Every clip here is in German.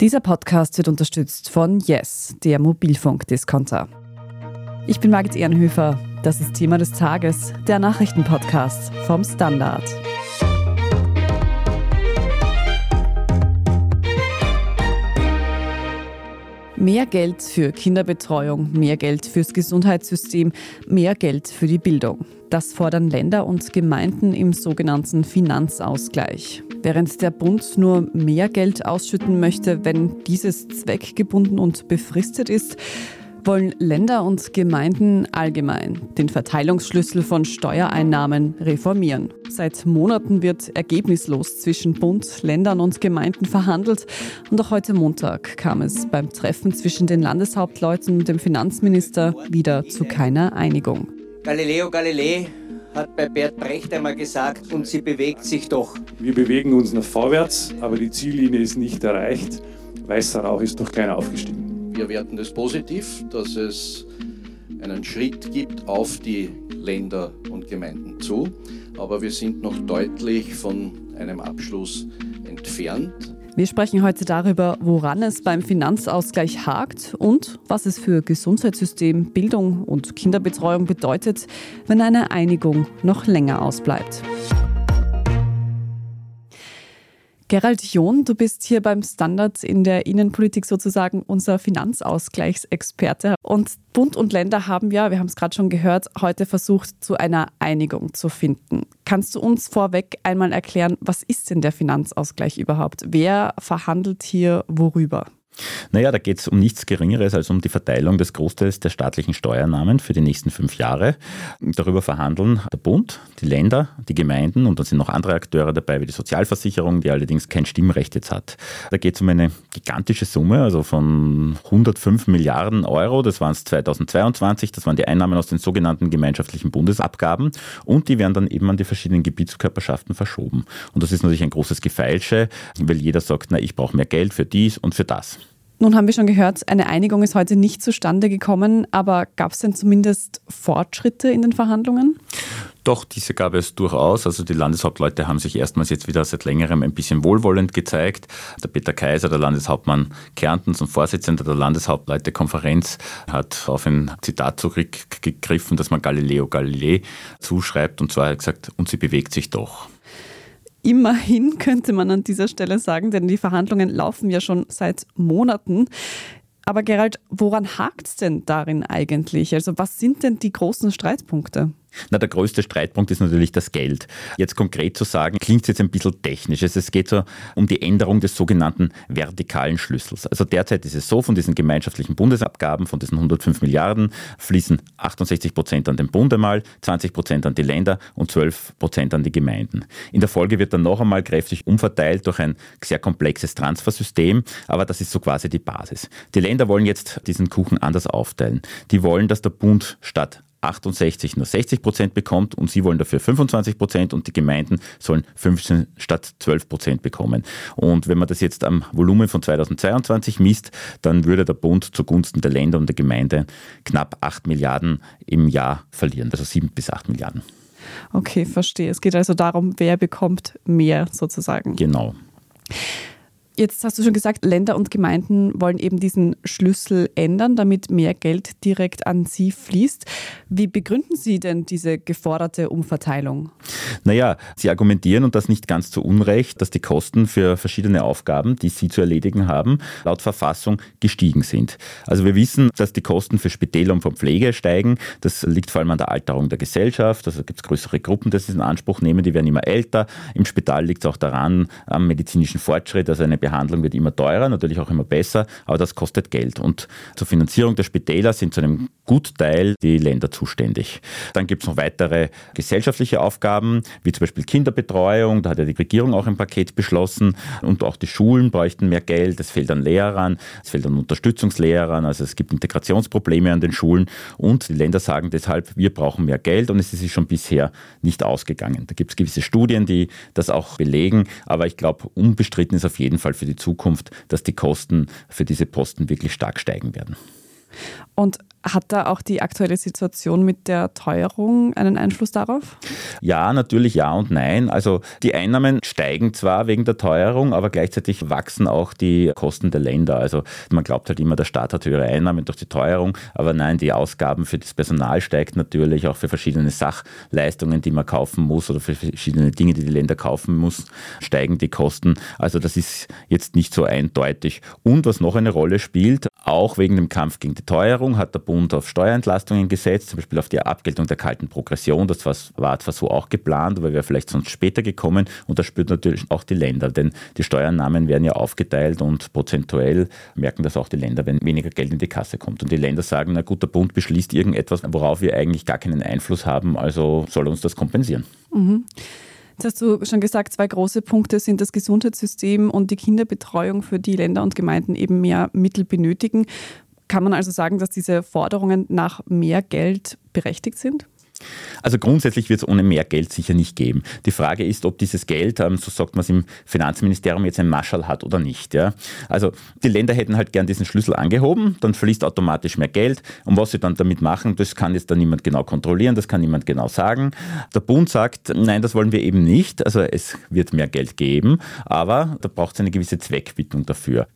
Dieser Podcast wird unterstützt von Yes, der Mobilfunkdiskonter. Ich bin Margit Ehrenhöfer. Das ist Thema des Tages, der Nachrichtenpodcast vom Standard. Mehr Geld für Kinderbetreuung, mehr Geld fürs Gesundheitssystem, mehr Geld für die Bildung. Das fordern Länder und Gemeinden im sogenannten Finanzausgleich. Während der Bund nur mehr Geld ausschütten möchte, wenn dieses zweckgebunden und befristet ist, wollen Länder und Gemeinden allgemein den Verteilungsschlüssel von Steuereinnahmen reformieren. Seit Monaten wird ergebnislos zwischen Bund, Ländern und Gemeinden verhandelt und auch heute Montag kam es beim Treffen zwischen den Landeshauptleuten und dem Finanzminister wieder zu keiner Einigung. Galileo Galilei hat bei Bert Brecht einmal gesagt, und sie bewegt sich doch. Wir bewegen uns nach vorwärts, aber die Ziellinie ist nicht erreicht. Weißer Rauch ist noch keiner aufgestiegen. Wir werten das positiv, dass es einen Schritt gibt auf die Länder und Gemeinden zu, aber wir sind noch deutlich von einem Abschluss entfernt. Wir sprechen heute darüber, woran es beim Finanzausgleich hakt und was es für Gesundheitssystem, Bildung und Kinderbetreuung bedeutet, wenn eine Einigung noch länger ausbleibt. Gerald John, du bist hier beim Standard in der Innenpolitik sozusagen unser Finanzausgleichsexperte. Und Bund und Länder haben ja, wir haben es gerade schon gehört, heute versucht, zu einer Einigung zu finden. Kannst du uns vorweg einmal erklären, was ist denn der Finanzausgleich überhaupt? Wer verhandelt hier worüber? Naja, da geht es um nichts Geringeres als um die Verteilung des Großteils der staatlichen Steuernahmen für die nächsten fünf Jahre. Darüber verhandeln der Bund, die Länder, die Gemeinden und dann sind noch andere Akteure dabei, wie die Sozialversicherung, die allerdings kein Stimmrecht jetzt hat. Da geht es um eine gigantische Summe, also von 105 Milliarden Euro. Das waren es 2022, das waren die Einnahmen aus den sogenannten gemeinschaftlichen Bundesabgaben und die werden dann eben an die verschiedenen Gebietskörperschaften verschoben. Und das ist natürlich ein großes Gefeilsche, weil jeder sagt, na, ich brauche mehr Geld für dies und für das. Nun haben wir schon gehört, eine Einigung ist heute nicht zustande gekommen, aber gab es denn zumindest Fortschritte in den Verhandlungen? Doch, diese gab es durchaus. Also die Landeshauptleute haben sich erstmals jetzt wieder seit längerem ein bisschen wohlwollend gezeigt. Der Peter Kaiser, der Landeshauptmann Kärntens und Vorsitzender der Landeshauptleutekonferenz, hat auf ein Zitat zurückgegriffen, das man Galileo Galilei zuschreibt. Und zwar hat er gesagt, und sie bewegt sich doch. Immerhin könnte man an dieser Stelle sagen, denn die Verhandlungen laufen ja schon seit Monaten. Aber Gerald, woran hakt es denn darin eigentlich? Also was sind denn die großen Streitpunkte? Na, der größte Streitpunkt ist natürlich das Geld. Jetzt konkret zu sagen, klingt jetzt ein bisschen technisch. Es geht so um die Änderung des sogenannten vertikalen Schlüssels. Also derzeit ist es so, von diesen gemeinschaftlichen Bundesabgaben, von diesen 105 Milliarden, fließen 68 Prozent an den Bund einmal, 20 Prozent an die Länder und 12 Prozent an die Gemeinden. In der Folge wird dann noch einmal kräftig umverteilt durch ein sehr komplexes Transfersystem, aber das ist so quasi die Basis. Die Länder wollen jetzt diesen Kuchen anders aufteilen. Die wollen, dass der Bund statt 68 nur 60 Prozent bekommt und sie wollen dafür 25 Prozent und die Gemeinden sollen 15 statt 12 Prozent bekommen. Und wenn man das jetzt am Volumen von 2022 misst, dann würde der Bund zugunsten der Länder und der Gemeinde knapp 8 Milliarden im Jahr verlieren, also 7 bis 8 Milliarden. Okay, verstehe. Es geht also darum, wer bekommt mehr sozusagen. Genau. Jetzt hast du schon gesagt, Länder und Gemeinden wollen eben diesen Schlüssel ändern, damit mehr Geld direkt an sie fließt. Wie begründen Sie denn diese geforderte Umverteilung? Naja, Sie argumentieren und das nicht ganz zu Unrecht, dass die Kosten für verschiedene Aufgaben, die Sie zu erledigen haben, laut Verfassung gestiegen sind. Also wir wissen, dass die Kosten für Spitäler und für Pflege steigen. Das liegt vor allem an der Alterung der Gesellschaft. Also gibt es größere Gruppen, die das in Anspruch nehmen, die werden immer älter. Im Spital liegt es auch daran, am medizinischen Fortschritt, also eine Behandlung wird immer teurer, natürlich auch immer besser, aber das kostet Geld. Und zur Finanzierung der Spitäler sind zu einem Gutteil die Länder zuständig. Dann gibt es noch weitere gesellschaftliche Aufgaben, wie zum Beispiel Kinderbetreuung, da hat ja die Regierung auch ein Paket beschlossen. Und auch die Schulen bräuchten mehr Geld, es fehlt an Lehrern, es fehlt an Unterstützungslehrern, also es gibt Integrationsprobleme an den Schulen. Und die Länder sagen deshalb, wir brauchen mehr Geld. Und es ist schon bisher nicht ausgegangen. Da gibt es gewisse Studien, die das auch belegen, aber ich glaube, unbestritten ist auf jeden Fall für die Zukunft, dass die Kosten für diese Posten wirklich stark steigen werden. Und Hat da auch die aktuelle Situation mit der Teuerung einen Einfluss darauf? Ja, natürlich ja und nein. Also die Einnahmen steigen zwar wegen der Teuerung, aber gleichzeitig wachsen auch die Kosten der Länder. Also man glaubt halt immer, der Staat hat höhere Einnahmen durch die Teuerung, aber nein, die Ausgaben für das Personal steigen natürlich, auch für verschiedene Sachleistungen, die man kaufen muss oder für verschiedene Dinge, die die Länder kaufen muss, steigen die Kosten. Also das ist jetzt nicht so eindeutig. Und was noch eine Rolle spielt, auch wegen dem Kampf gegen die Teuerung hat der Bund auf Steuerentlastungen gesetzt, zum Beispiel auf die Abgeltung der kalten Progression. Das war zwar so auch geplant, aber wäre vielleicht sonst später gekommen. Und das spürt natürlich auch die Länder, denn die Steuernahmen werden ja aufgeteilt und prozentuell merken das auch die Länder, wenn weniger Geld in die Kasse kommt. Und die Länder sagen, na gut, der Bund beschließt irgendetwas, worauf wir eigentlich gar keinen Einfluss haben, also soll uns das kompensieren. Mhm. Jetzt hast du schon gesagt, zwei große Punkte sind das Gesundheitssystem und die Kinderbetreuung, für die Länder und Gemeinden eben mehr Mittel benötigen. Kann man also sagen, dass diese Forderungen nach mehr Geld berechtigt sind? Also grundsätzlich wird es ohne mehr Geld sicher nicht geben. Die Frage ist, ob dieses Geld, ähm, so sagt man es im Finanzministerium, jetzt ein Marschall hat oder nicht. Ja? Also die Länder hätten halt gern diesen Schlüssel angehoben, dann fließt automatisch mehr Geld. Und was sie dann damit machen, das kann jetzt dann niemand genau kontrollieren, das kann niemand genau sagen. Der Bund sagt, nein, das wollen wir eben nicht. Also es wird mehr Geld geben, aber da braucht es eine gewisse Zweckwidmung dafür.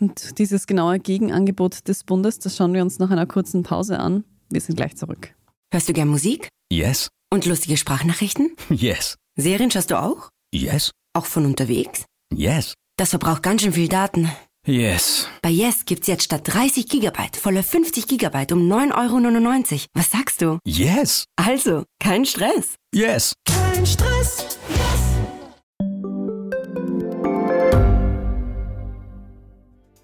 Und dieses genaue Gegenangebot des Bundes, das schauen wir uns nach einer kurzen Pause an. Wir sind gleich zurück. Hörst du gern Musik? Yes. Und lustige Sprachnachrichten? Yes. Serien schaust du auch? Yes. Auch von unterwegs? Yes. Das verbraucht ganz schön viel Daten. Yes. Bei Yes gibt's jetzt statt 30 Gigabyte volle 50 Gigabyte um 9,99 Euro. Was sagst du? Yes. Also, kein Stress. Yes. Kein Stress.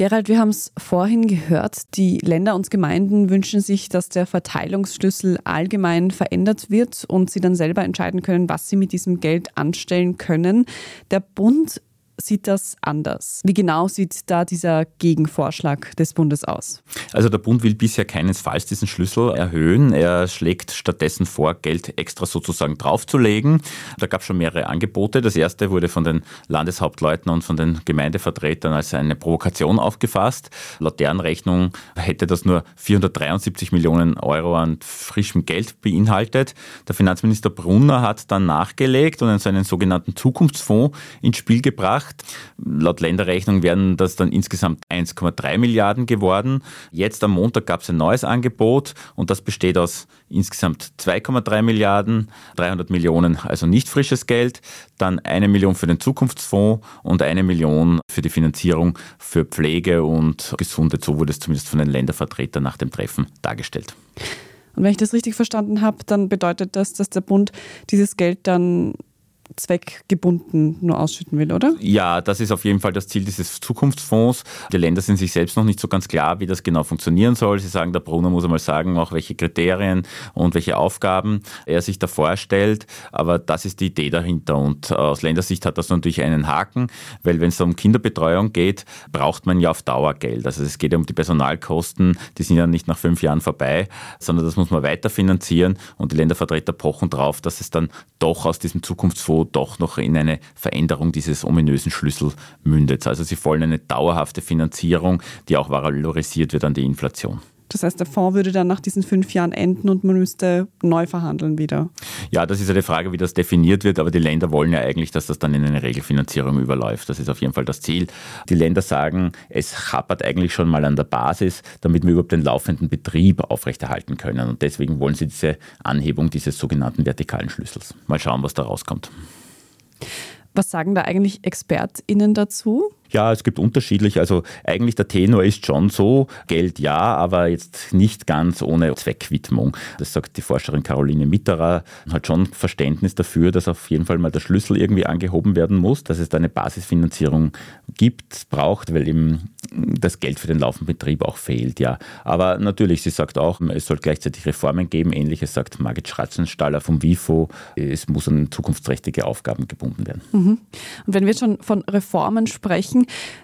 Gerald, wir haben es vorhin gehört, die Länder und Gemeinden wünschen sich, dass der Verteilungsschlüssel allgemein verändert wird und sie dann selber entscheiden können, was sie mit diesem Geld anstellen können. Der Bund sieht das anders? Wie genau sieht da dieser Gegenvorschlag des Bundes aus? Also der Bund will bisher keinesfalls diesen Schlüssel erhöhen. Er schlägt stattdessen vor, Geld extra sozusagen draufzulegen. Da gab es schon mehrere Angebote. Das erste wurde von den Landeshauptleuten und von den Gemeindevertretern als eine Provokation aufgefasst. Laut deren Rechnung hätte das nur 473 Millionen Euro an frischem Geld beinhaltet. Der Finanzminister Brunner hat dann nachgelegt und einen sogenannten Zukunftsfonds ins Spiel gebracht gemacht. Laut Länderrechnung wären das dann insgesamt 1,3 Milliarden geworden. Jetzt am Montag gab es ein neues Angebot und das besteht aus insgesamt 2,3 Milliarden, 300 Millionen, also nicht frisches Geld, dann eine Million für den Zukunftsfonds und eine Million für die Finanzierung für Pflege und Gesundheit. So wurde es zumindest von den Ländervertretern nach dem Treffen dargestellt. Und wenn ich das richtig verstanden habe, dann bedeutet das, dass der Bund dieses Geld dann zweckgebunden nur ausschütten will, oder? Ja, das ist auf jeden Fall das Ziel dieses Zukunftsfonds. Die Länder sind sich selbst noch nicht so ganz klar, wie das genau funktionieren soll. Sie sagen, der Brunner muss einmal sagen, auch welche Kriterien und welche Aufgaben er sich da vorstellt. Aber das ist die Idee dahinter. Und aus Ländersicht hat das natürlich einen Haken, weil wenn es um Kinderbetreuung geht, braucht man ja auf Dauer Geld. Also es geht ja um die Personalkosten, die sind ja nicht nach fünf Jahren vorbei, sondern das muss man weiter finanzieren. Und die Ländervertreter pochen drauf, dass es dann doch aus diesem Zukunftsfonds doch noch in eine Veränderung dieses ominösen Schlüssel mündet. Also sie wollen eine dauerhafte Finanzierung, die auch valorisiert wird an die Inflation. Das heißt, der Fonds würde dann nach diesen fünf Jahren enden und man müsste neu verhandeln wieder. Ja, das ist eine Frage, wie das definiert wird, aber die Länder wollen ja eigentlich, dass das dann in eine Regelfinanzierung überläuft. Das ist auf jeden Fall das Ziel. Die Länder sagen, es hapert eigentlich schon mal an der Basis, damit wir überhaupt den laufenden Betrieb aufrechterhalten können. Und deswegen wollen sie diese Anhebung dieses sogenannten vertikalen Schlüssels. Mal schauen, was da rauskommt. Was sagen da eigentlich ExpertInnen dazu? Ja, es gibt unterschiedlich. Also eigentlich der Tenor ist schon so, Geld ja, aber jetzt nicht ganz ohne Zweckwidmung. Das sagt die Forscherin Caroline Mitterer, hat schon Verständnis dafür, dass auf jeden Fall mal der Schlüssel irgendwie angehoben werden muss, dass es da eine Basisfinanzierung gibt, braucht, weil eben das Geld für den laufenden Betrieb auch fehlt, ja. Aber natürlich, sie sagt auch, es soll gleichzeitig Reformen geben. Ähnliches sagt Margit Schratzenstaller vom WIFO. Es muss an zukunftsträchtige Aufgaben gebunden werden. Mhm. Und wenn wir schon von Reformen sprechen,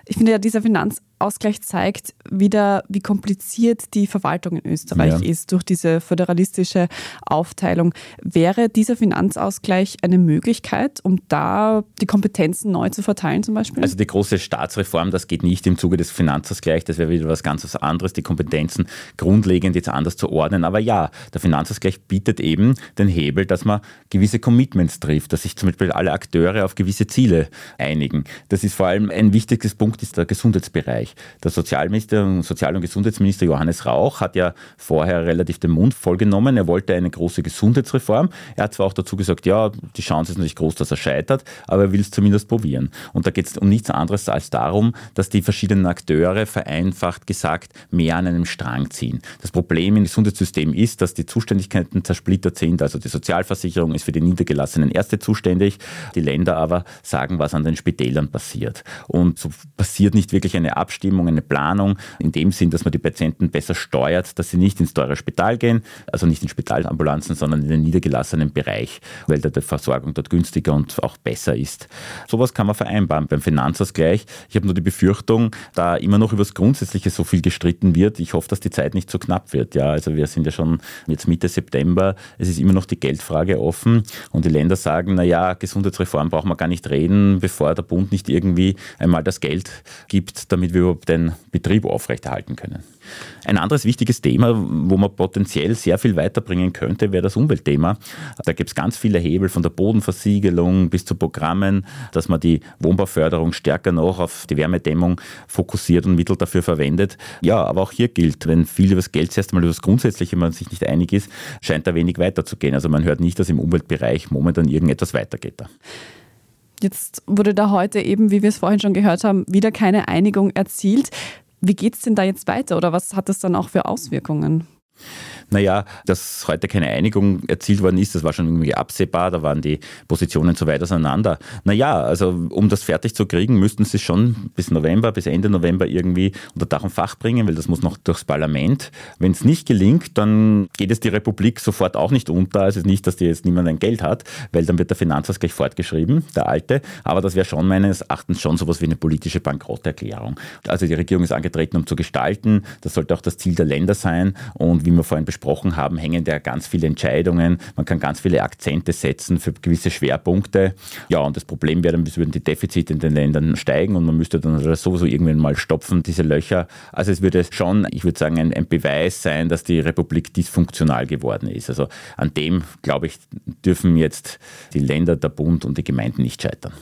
ich finde ja, dieser Finanz Ausgleich zeigt wieder, wie kompliziert die Verwaltung in Österreich ja. ist durch diese föderalistische Aufteilung. Wäre dieser Finanzausgleich eine Möglichkeit, um da die Kompetenzen neu zu verteilen zum Beispiel? Also die große Staatsreform, das geht nicht im Zuge des Finanzausgleichs, das wäre wieder was ganz anderes, die Kompetenzen grundlegend jetzt anders zu ordnen. Aber ja, der Finanzausgleich bietet eben den Hebel, dass man gewisse Commitments trifft, dass sich zum Beispiel alle Akteure auf gewisse Ziele einigen. Das ist vor allem ein wichtiges Punkt, ist der Gesundheitsbereich. Bereich. Der Sozialminister, Sozial- und Gesundheitsminister Johannes Rauch hat ja vorher relativ den Mund vollgenommen. Er wollte eine große Gesundheitsreform. Er hat zwar auch dazu gesagt, ja, die Chance ist natürlich groß, dass er scheitert, aber er will es zumindest probieren. Und da geht es um nichts anderes als darum, dass die verschiedenen Akteure vereinfacht gesagt mehr an einem Strang ziehen. Das Problem im Gesundheitssystem ist, dass die Zuständigkeiten zersplittert sind. Also die Sozialversicherung ist für die Niedergelassenen Erste zuständig, die Länder aber sagen, was an den Spitälern passiert. Und so passiert nicht wirklich eine Abstimmung Abstimmung, eine Planung, in dem Sinn, dass man die Patienten besser steuert, dass sie nicht ins teure Spital gehen, also nicht in Spitalambulanzen, sondern in den niedergelassenen Bereich, weil da die Versorgung dort günstiger und auch besser ist. Sowas kann man vereinbaren beim Finanzausgleich. Ich habe nur die Befürchtung, da immer noch über das Grundsätzliche so viel gestritten wird. Ich hoffe, dass die Zeit nicht zu so knapp wird. Ja, also wir sind ja schon jetzt Mitte September. Es ist immer noch die Geldfrage offen und die Länder sagen, naja, Gesundheitsreform brauchen wir gar nicht reden, bevor der Bund nicht irgendwie einmal das Geld gibt, damit wir überhaupt den Betrieb aufrechterhalten können. Ein anderes wichtiges Thema, wo man potenziell sehr viel weiterbringen könnte, wäre das Umweltthema. Da gibt es ganz viele Hebel von der Bodenversiegelung bis zu Programmen, dass man die Wohnbauförderung stärker noch auf die Wärmedämmung fokussiert und Mittel dafür verwendet. Ja, aber auch hier gilt, wenn viel über das Geld zuerst einmal über das Grundsätzliche man sich nicht einig ist, scheint da wenig weiterzugehen. Also man hört nicht, dass im Umweltbereich momentan irgendetwas weitergeht. Da. Jetzt wurde da heute eben, wie wir es vorhin schon gehört haben, wieder keine Einigung erzielt. Wie geht es denn da jetzt weiter oder was hat das dann auch für Auswirkungen? Naja, dass heute keine Einigung erzielt worden ist, das war schon irgendwie absehbar, da waren die Positionen so weit auseinander. Naja, also um das fertig zu kriegen, müssten sie schon bis November, bis Ende November irgendwie unter Dach und Fach bringen, weil das muss noch durchs Parlament. Wenn es nicht gelingt, dann geht es die Republik sofort auch nicht unter. Also nicht, dass die jetzt niemand ein Geld hat, weil dann wird der Finanzausgleich fortgeschrieben, der alte. Aber das wäre schon meines Erachtens schon sowas wie eine politische Bankrotterklärung. Also die Regierung ist angetreten, um zu gestalten. Das sollte auch das Ziel der Länder sein. Und wie wir vorhin besprochen haben, hängen da ganz viele Entscheidungen. Man kann ganz viele Akzente setzen für gewisse Schwerpunkte. Ja, und das Problem wäre dann, es würden die Defizite in den Ländern steigen und man müsste dann sowieso irgendwann mal stopfen, diese Löcher. Also es würde schon, ich würde sagen, ein, ein Beweis sein, dass die Republik dysfunktional geworden ist. Also an dem, glaube ich, dürfen jetzt die Länder, der Bund und die Gemeinden nicht scheitern.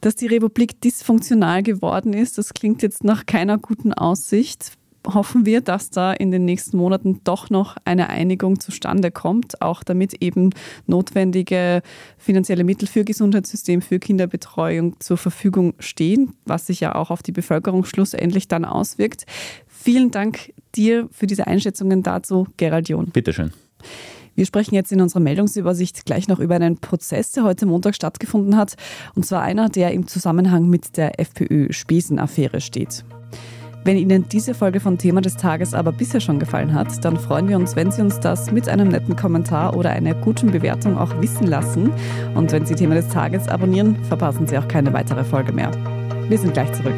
Dass die Republik dysfunktional geworden ist, das klingt jetzt nach keiner guten Aussicht hoffen wir, dass da in den nächsten Monaten doch noch eine Einigung zustande kommt, auch damit eben notwendige finanzielle Mittel für Gesundheitssystem, für Kinderbetreuung zur Verfügung stehen, was sich ja auch auf die Bevölkerung schlussendlich dann auswirkt. Vielen Dank dir für diese Einschätzungen dazu, Gerald John. Bitteschön. Wir sprechen jetzt in unserer Meldungsübersicht gleich noch über einen Prozess, der heute Montag stattgefunden hat. Und zwar einer, der im Zusammenhang mit der FPÖ-Spesenaffäre steht. Wenn Ihnen diese Folge von Thema des Tages aber bisher schon gefallen hat, dann freuen wir uns, wenn Sie uns das mit einem netten Kommentar oder einer guten Bewertung auch wissen lassen. Und wenn Sie Thema des Tages abonnieren, verpassen Sie auch keine weitere Folge mehr. Wir sind gleich zurück.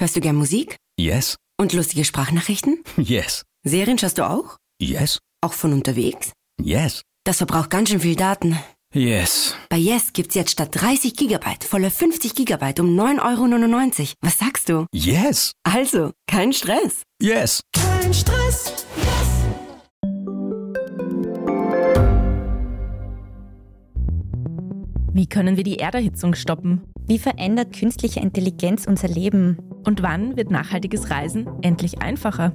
Hörst du gern Musik? Yes. Und lustige Sprachnachrichten? Yes. Serien schaust du auch? Yes. Auch von unterwegs? Yes. Das verbraucht ganz schön viel Daten. Yes. Bei Yes gibt's jetzt statt 30 Gigabyte volle 50 Gigabyte um 9,99 Euro. Was sagst du? Yes. Also, kein Stress. Yes. Kein Stress. Yes. Wie können wir die Erderhitzung stoppen? Wie verändert künstliche Intelligenz unser Leben? Und wann wird nachhaltiges Reisen endlich einfacher?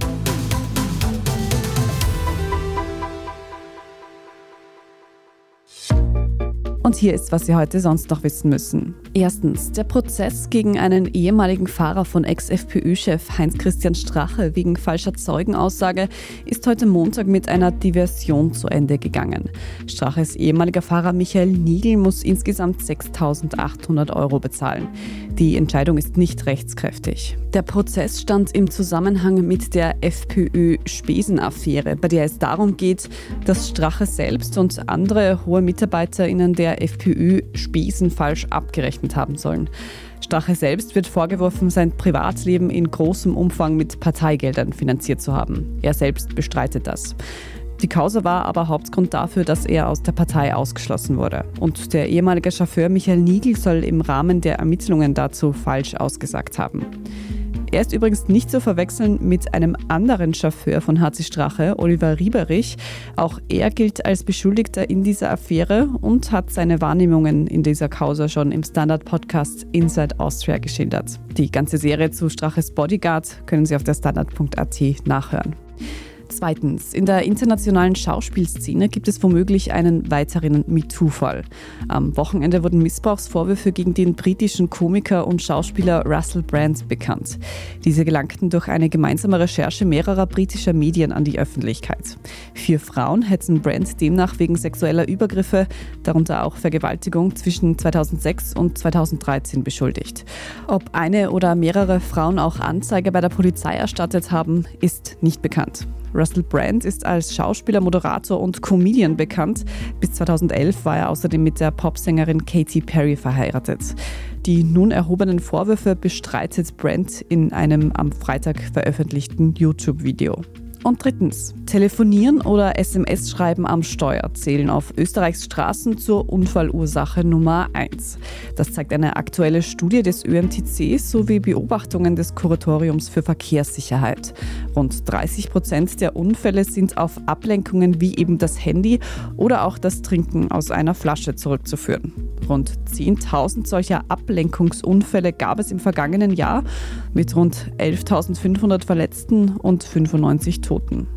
Und hier ist, was Sie heute sonst noch wissen müssen. Erstens, der Prozess gegen einen ehemaligen Fahrer von Ex-FPÖ-Chef Heinz-Christian Strache wegen falscher Zeugenaussage ist heute Montag mit einer Diversion zu Ende gegangen. Straches ehemaliger Fahrer Michael Nigel muss insgesamt 6.800 Euro bezahlen. Die Entscheidung ist nicht rechtskräftig. Der Prozess stand im Zusammenhang mit der FPÖ-Spesenaffäre, bei der es darum geht, dass Strache selbst und andere hohe MitarbeiterInnen der FPÖ Spesen falsch abgerechnet haben sollen. Strache selbst wird vorgeworfen, sein Privatleben in großem Umfang mit Parteigeldern finanziert zu haben. Er selbst bestreitet das. Die Causa war aber Hauptgrund dafür, dass er aus der Partei ausgeschlossen wurde. Und der ehemalige Chauffeur Michael Nigel soll im Rahmen der Ermittlungen dazu falsch ausgesagt haben. Er ist übrigens nicht zu verwechseln mit einem anderen Chauffeur von HC Strache, Oliver Rieberich. Auch er gilt als Beschuldigter in dieser Affäre und hat seine Wahrnehmungen in dieser Causa schon im Standard-Podcast Inside Austria geschildert. Die ganze Serie zu Straches Bodyguard können Sie auf der Standard.at nachhören. Zweitens, in der internationalen Schauspielszene gibt es womöglich einen weiteren MeToo-Fall. Am Wochenende wurden Missbrauchsvorwürfe gegen den britischen Komiker und Schauspieler Russell Brand bekannt. Diese gelangten durch eine gemeinsame Recherche mehrerer britischer Medien an die Öffentlichkeit. Vier Frauen hätten Brand demnach wegen sexueller Übergriffe, darunter auch Vergewaltigung, zwischen 2006 und 2013 beschuldigt. Ob eine oder mehrere Frauen auch Anzeige bei der Polizei erstattet haben, ist nicht bekannt. Russell Brand ist als Schauspieler, Moderator und Comedian bekannt. Bis 2011 war er außerdem mit der Popsängerin Katy Perry verheiratet. Die nun erhobenen Vorwürfe bestreitet Brand in einem am Freitag veröffentlichten YouTube-Video. Und drittens, Telefonieren oder SMS schreiben am Steuer zählen auf Österreichs Straßen zur Unfallursache Nummer 1. Das zeigt eine aktuelle Studie des ÖMTC sowie Beobachtungen des Kuratoriums für Verkehrssicherheit. Rund 30 Prozent der Unfälle sind auf Ablenkungen wie eben das Handy oder auch das Trinken aus einer Flasche zurückzuführen. Rund 10.000 solcher Ablenkungsunfälle gab es im vergangenen Jahr mit rund 11.500 Verletzten und 95 Toten.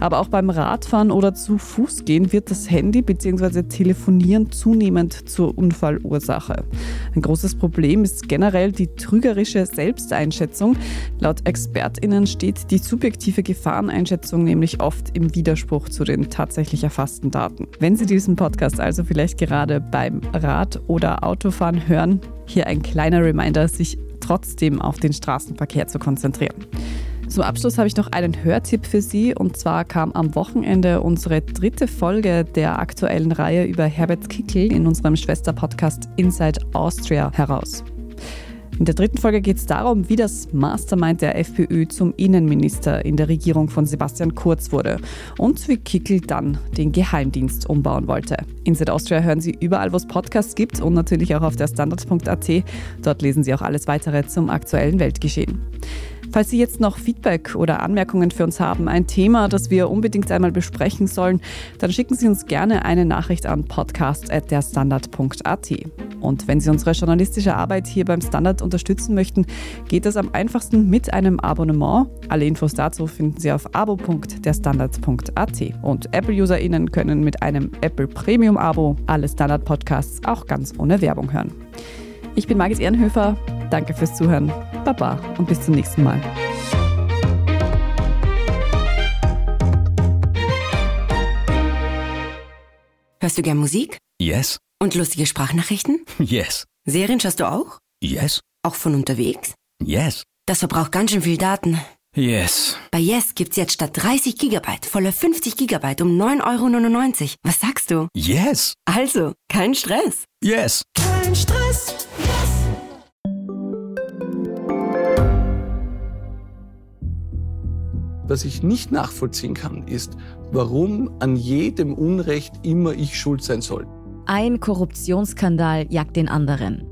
Aber auch beim Radfahren oder zu Fuß gehen wird das Handy bzw. Telefonieren zunehmend zur Unfallursache. Ein großes Problem ist generell die trügerische Selbsteinschätzung. Laut ExpertInnen steht die subjektive Gefahreneinschätzung nämlich oft im Widerspruch zu den tatsächlich erfassten Daten. Wenn Sie diesen Podcast also vielleicht gerade beim Rad oder Autofahren hören, hier ein kleiner Reminder, sich trotzdem auf den Straßenverkehr zu konzentrieren. Zum Abschluss habe ich noch einen Hörtipp für Sie und zwar kam am Wochenende unsere dritte Folge der aktuellen Reihe über Herbert Kickel in unserem Schwesterpodcast Inside Austria heraus. In der dritten Folge geht es darum, wie das Mastermind der FPÖ zum Innenminister in der Regierung von Sebastian Kurz wurde und wie Kickel dann den Geheimdienst umbauen wollte. Inside Austria hören Sie überall, wo es Podcasts gibt und natürlich auch auf der Standard.at. Dort lesen Sie auch alles weitere zum aktuellen Weltgeschehen. Falls Sie jetzt noch Feedback oder Anmerkungen für uns haben, ein Thema, das wir unbedingt einmal besprechen sollen, dann schicken Sie uns gerne eine Nachricht an podcast.derstandard.at. Und wenn Sie unsere journalistische Arbeit hier beim Standard unterstützen möchten, geht das am einfachsten mit einem Abonnement. Alle Infos dazu finden Sie auf abo.derstandard.at. Und Apple-UserInnen können mit einem Apple Premium-Abo alle Standard-Podcasts auch ganz ohne Werbung hören. Ich bin Margit Ehrenhöfer. Danke fürs Zuhören. Baba und bis zum nächsten Mal. Hörst du gern Musik? Yes. Und lustige Sprachnachrichten? Yes. Serien schaust du auch? Yes. Auch von unterwegs? Yes. Das verbraucht ganz schön viel Daten. Yes. Bei Yes gibt's jetzt statt 30 Gigabyte volle 50 Gigabyte um 9,99 Euro. Was sagst du? Yes. Also, kein Stress. Yes. Kein Stress. Yes. Was ich nicht nachvollziehen kann, ist, warum an jedem Unrecht immer ich schuld sein soll. Ein Korruptionsskandal jagt den anderen.